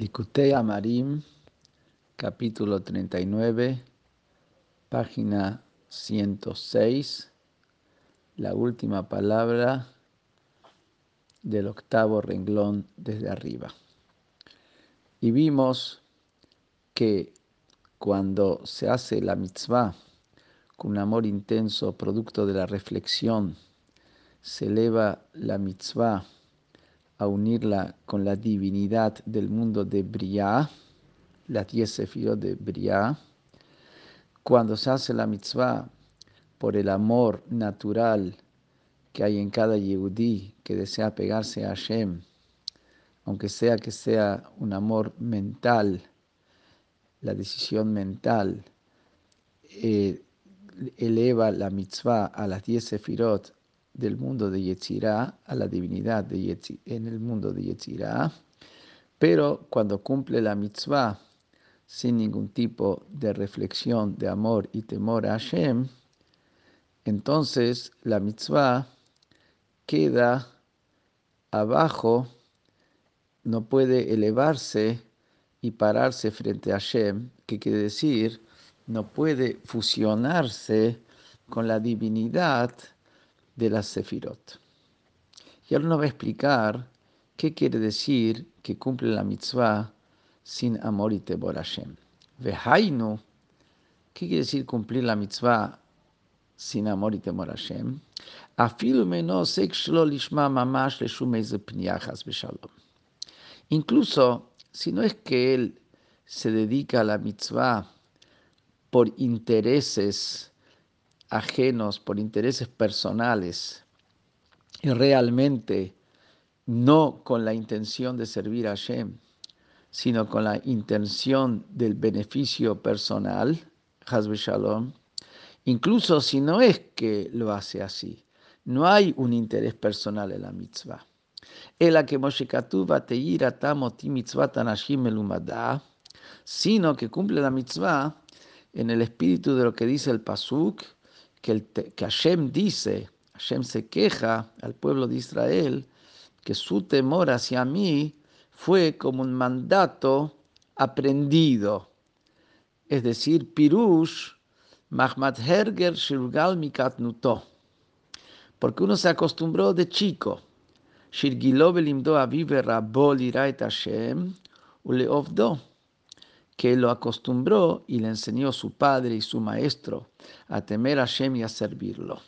Likutei Amarim, capítulo 39, página 106, la última palabra del octavo renglón desde arriba. Y vimos que cuando se hace la mitzvah con un amor intenso, producto de la reflexión, se eleva la mitzvah a unirla con la divinidad del mundo de Briah, la diez sefirot de Briah. Cuando se hace la mitzvah por el amor natural que hay en cada yehudí que desea pegarse a Hashem, aunque sea que sea un amor mental, la decisión mental, eh, eleva la mitzvah a las diez sefirot del mundo de Yetzirah a la divinidad de en el mundo de Yetzirah, pero cuando cumple la mitzvah sin ningún tipo de reflexión de amor y temor a Hashem, entonces la mitzvah queda abajo, no puede elevarse y pararse frente a Hashem, que quiere decir, no puede fusionarse con la divinidad de las Sefirot. Y ahora nos va a explicar qué quiere decir que cumple la mitzvah sin amor y temor a Hashem. ¿qué quiere decir cumplir la mitzvah sin amor y temor a Hashem? Incluso si no es que él se dedica a la mitzvah por intereses ajenos, por intereses personales, y realmente no con la intención de servir a Hashem, sino con la intención del beneficio personal, Hazbe Shalom, incluso si no es que lo hace así, no hay un interés personal en la mitzvah. que Moshe sino que cumple la mitzvah en el espíritu de lo que dice el Pasuk, que, el, que Hashem dice, Hashem se queja al pueblo de Israel, que su temor hacia mí fue como un mandato aprendido. Es decir, Pirush, Mahmat Herger, Shirgal Mikatnuto. Porque uno se acostumbró de chico. Shirgilo belimdo avive rabol Hashem, uleovdo que lo acostumbró y le enseñó su padre y su maestro a temer a Shem y a servirlo.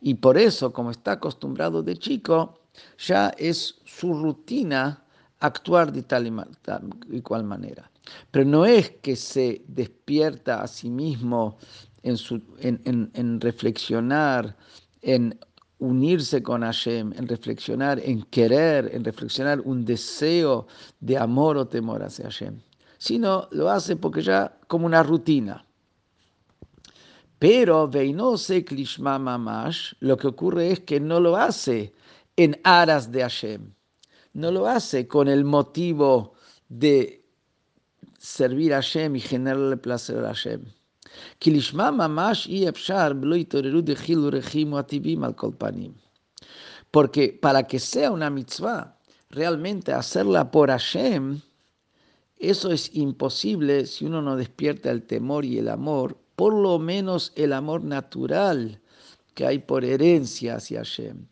Y por eso, como está acostumbrado de chico, ya es su rutina actuar de tal y, cual manera. Pero no es que se despierta a sí mismo en, en reflexionar, en unirse con Hashem, en reflexionar, en querer, en reflexionar un deseo de amor o temor hacia Hashem sino lo hace porque ya como una rutina. Pero Veinose Klishma Mamash, lo que ocurre es que no lo hace en aras de Hashem, no lo hace con el motivo de servir a Hashem y generarle placer a Hashem. Mamash y Porque para que sea una mitzvah, realmente hacerla por Hashem, eso es imposible si uno no despierta el temor y el amor, por lo menos el amor natural que hay por herencia hacia Hashem.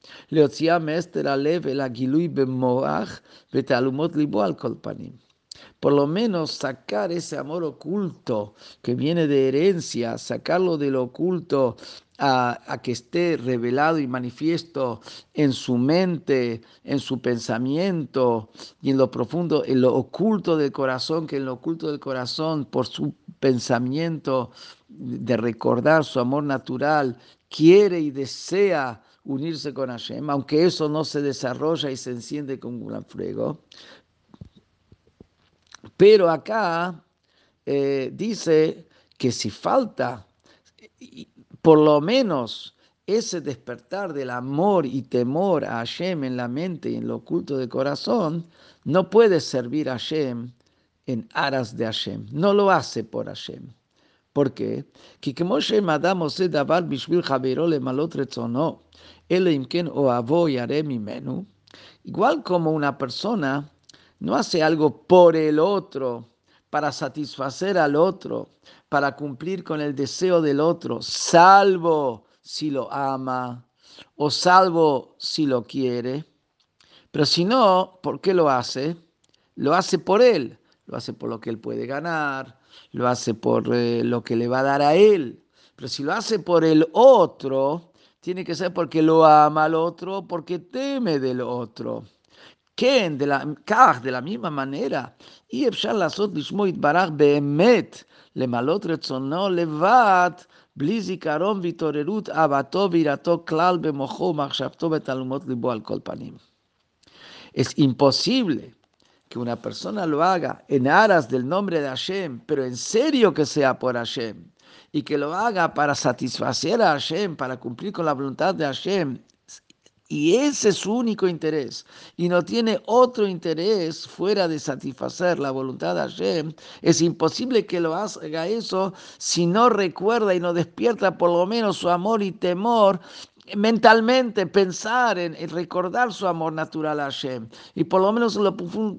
Por lo menos sacar ese amor oculto que viene de herencia, sacarlo del oculto a, que esté revelado y manifiesto en su mente, en su pensamiento y en lo profundo, en lo oculto del corazón, que en lo oculto del corazón, por su pensamiento de recordar su amor natural, quiere y desea unirse con Hashem, aunque eso no se desarrolla y se enciende con un fuego. Pero acá eh, dice que si falta por lo menos ese despertar del amor y temor a Hashem en la mente y en lo oculto del corazón, no puede servir a Hashem en aras de Hashem. No lo hace por Hashem. ¿Por qué? Igual como una persona no hace algo por el otro, para satisfacer al otro, para cumplir con el deseo del otro, salvo si lo ama o salvo si lo quiere. Pero si no, ¿por qué lo hace? Lo hace por él, lo hace por lo que él puede ganar, lo hace por eh, lo que le va a dar a él. Pero si lo hace por el otro, tiene que ser porque lo ama al otro, porque teme del otro. ¿Quién? De la, de la misma manera, y אפשר לעשות לשמו יתברך באמת, למלות רצונו לבד, בלי זיכרון והתעוררות אהבתו ויראתו כלל במוחו ומחשבתו בתעלומות ליבו על כל פנים. Es imposible que una persona lo haga en aras del nombre de Hashem, pero en serio que sea por Hashem, y que lo haga para satisfacer a Hashem, para cumplir con la voluntad de Hashem, y ese es su único interés, y no tiene otro interés fuera de satisfacer la voluntad de Hashem, es imposible que lo haga eso si no recuerda y no despierta por lo menos su amor y temor mentalmente pensar en, recordar su amor natural a Hashem. Y por lo menos en lo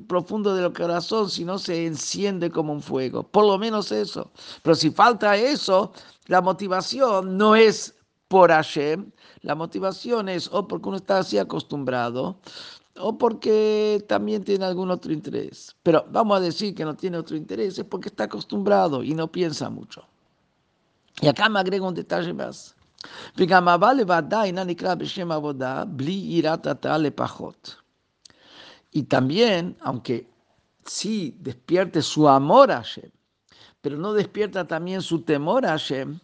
profundo del corazón, si no se enciende como un fuego. Por lo menos eso. Pero si falta eso, la motivación no es por Hashem. La motivación es o porque uno está así acostumbrado o porque también tiene algún otro interés. Pero vamos a decir que no tiene otro interés, es porque está acostumbrado y no piensa mucho. Y acá me agrego un detalle más. Y también, aunque sí despierte su amor a Hashem, pero no despierta también su temor a Hashem,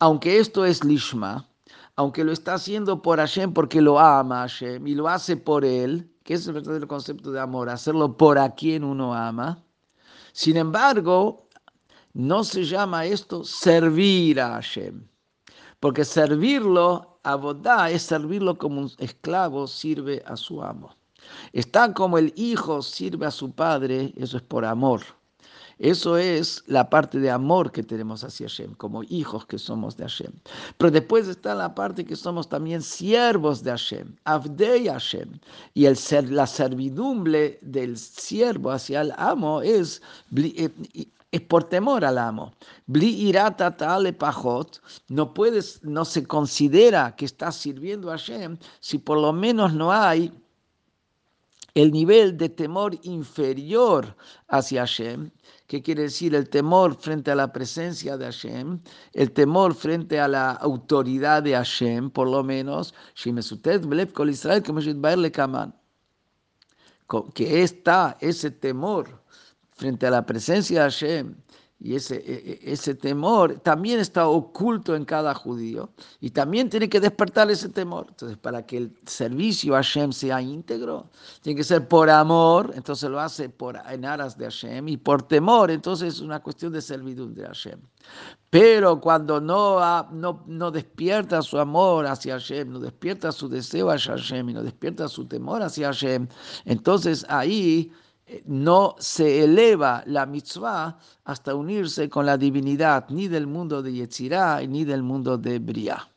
aunque esto es lishma, aunque lo está haciendo por Hashem porque lo ama Hashem y lo hace por él, que es el verdadero concepto de amor, hacerlo por a quien uno ama, sin embargo, no se llama esto servir a Hashem. Porque servirlo a Bodá es servirlo como un esclavo sirve a su amo. Está como el hijo sirve a su padre, eso es por amor. Eso es la parte de amor que tenemos hacia Hashem, como hijos que somos de Hashem. Pero después está la parte que somos también siervos de Hashem, Avdei Hashem. Y el ser, la servidumbre del siervo hacia el amo es eh, es por temor al amo. Bli pajot, no puedes, no se considera que estás sirviendo a Hashem si por lo menos no hay el nivel de temor inferior hacia Hashem, que quiere decir el temor frente a la presencia de Hashem, el temor frente a la autoridad de Hashem, por lo menos, que está ese temor frente a la presencia de Hashem y ese, e, e, ese temor también está oculto en cada judío y también tiene que despertar ese temor. Entonces, para que el servicio a Hashem sea íntegro, tiene que ser por amor, entonces lo hace por, en aras de Hashem, y por temor, entonces es una cuestión de servidumbre de Hashem. Pero cuando no, no, no despierta su amor hacia Hashem, no despierta su deseo hacia Hashem y no despierta su temor hacia Hashem, entonces ahí no se eleva la mitzvah hasta unirse con la divinidad ni del mundo de Yetzirah ni del mundo de Briah.